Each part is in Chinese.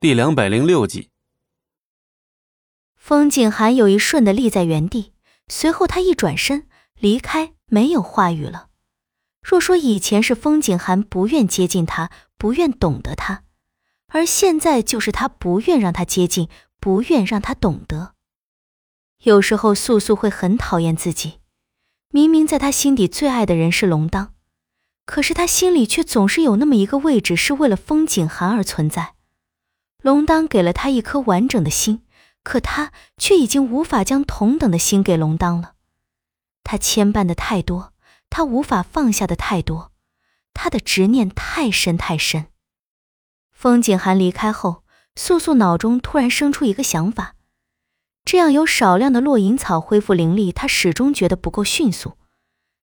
第两百零六集，风景寒有一瞬的立在原地，随后他一转身离开，没有话语了。若说以前是风景寒不愿接近他，不愿懂得他，而现在就是他不愿让他接近，不愿让他懂得。有时候素素会很讨厌自己，明明在他心底最爱的人是龙当，可是他心里却总是有那么一个位置是为了风景寒而存在。龙当给了他一颗完整的心，可他却已经无法将同等的心给龙当了。他牵绊的太多，他无法放下的太多，他的执念太深太深。风景寒离开后，素素脑中突然生出一个想法：这样有少量的落银草恢复灵力，他始终觉得不够迅速。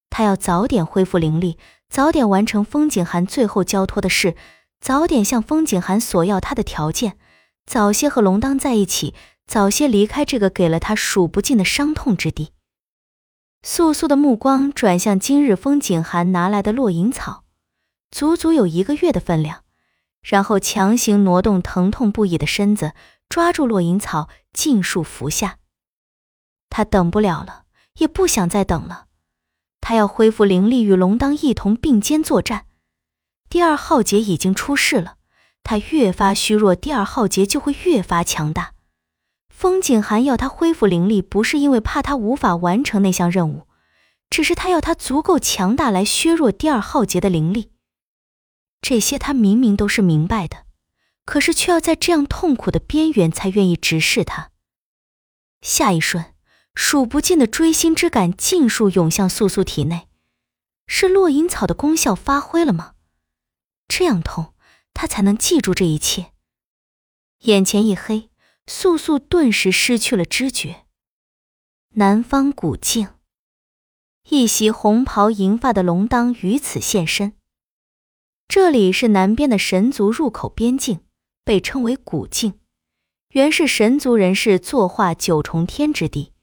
他要早点恢复灵力，早点完成风景寒最后交托的事。早点向风景寒索要他的条件，早些和龙当在一起，早些离开这个给了他数不尽的伤痛之地。素素的目光转向今日风景寒拿来的落银草，足足有一个月的分量，然后强行挪动疼痛不已的身子，抓住落银草，尽数服下。他等不了了，也不想再等了，他要恢复灵力，与龙当一同并肩作战。第二浩劫已经出世了，他越发虚弱，第二浩劫就会越发强大。风景寒要他恢复灵力，不是因为怕他无法完成那项任务，只是他要他足够强大来削弱第二浩劫的灵力。这些他明明都是明白的，可是却要在这样痛苦的边缘才愿意直视他。下一瞬，数不尽的锥心之感尽数涌向素素体内，是落银草的功效发挥了吗？这样痛，他才能记住这一切。眼前一黑，素素顿时失去了知觉。南方古境，一袭红袍银发的龙当于此现身。这里是南边的神族入口边境，被称为古境，原是神族人士作化九重天之地，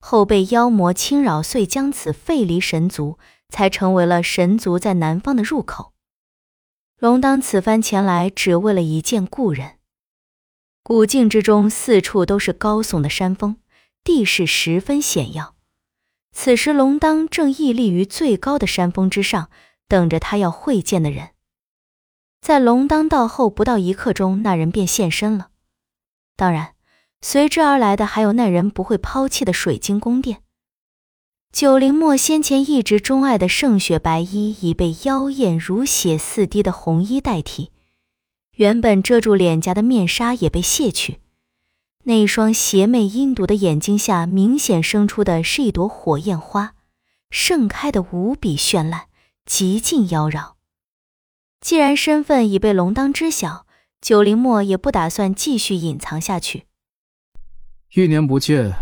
后被妖魔侵扰，遂将此废离神族，才成为了神族在南方的入口。龙当此番前来，只为了一见故人。古境之中，四处都是高耸的山峰，地势十分险要。此时，龙当正屹立于最高的山峰之上，等着他要会见的人。在龙当到后不到一刻钟，那人便现身了。当然，随之而来的还有那人不会抛弃的水晶宫殿。九灵墨先前一直钟爱的圣雪白衣已被妖艳如血似滴的红衣代替，原本遮住脸颊的面纱也被卸去，那双邪魅阴毒的眼睛下明显生出的是一朵火焰花，盛开的无比绚烂，极尽妖娆。既然身份已被龙当知晓，九灵墨也不打算继续隐藏下去。一年不见，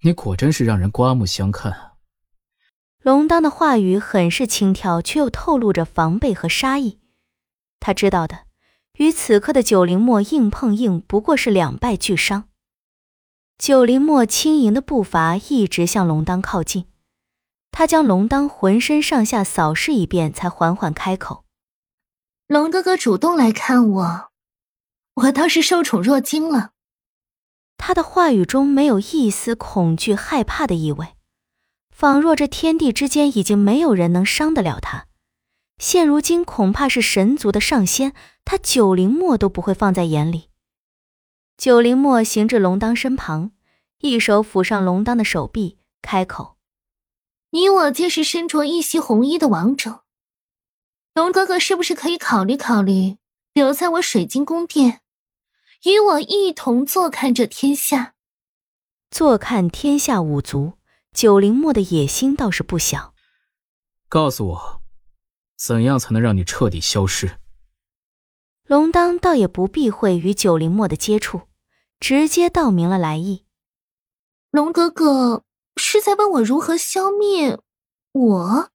你果真是让人刮目相看。龙当的话语很是轻佻，却又透露着防备和杀意。他知道的，与此刻的九灵墨硬碰硬不过是两败俱伤。九灵墨轻盈的步伐一直向龙当靠近，他将龙当浑身上下扫视一遍，才缓缓开口：“龙哥哥主动来看我，我倒是受宠若惊了。”他的话语中没有一丝恐惧、害怕的意味。仿若这天地之间已经没有人能伤得了他，现如今恐怕是神族的上仙，他九灵墨都不会放在眼里。九灵墨行至龙当身旁，一手抚上龙当的手臂，开口：“你我皆是身着一袭红衣的王者，龙哥哥是不是可以考虑考虑，留在我水晶宫殿，与我一同坐看这天下？坐看天下五族。”九灵墨的野心倒是不小。告诉我，怎样才能让你彻底消失？龙当倒也不避讳与九灵墨的接触，直接道明了来意。龙哥哥是在问我如何消灭我？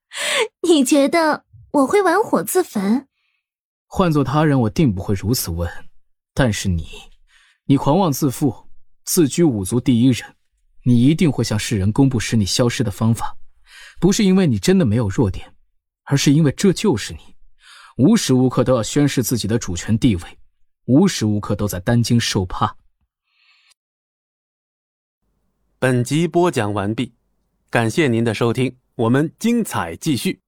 你觉得我会玩火自焚？换做他人，我定不会如此问。但是你，你狂妄自负，自居五族第一人。你一定会向世人公布使你消失的方法，不是因为你真的没有弱点，而是因为这就是你，无时无刻都要宣示自己的主权地位。无时无刻都在担惊受怕。本集播讲完毕，感谢您的收听，我们精彩继续。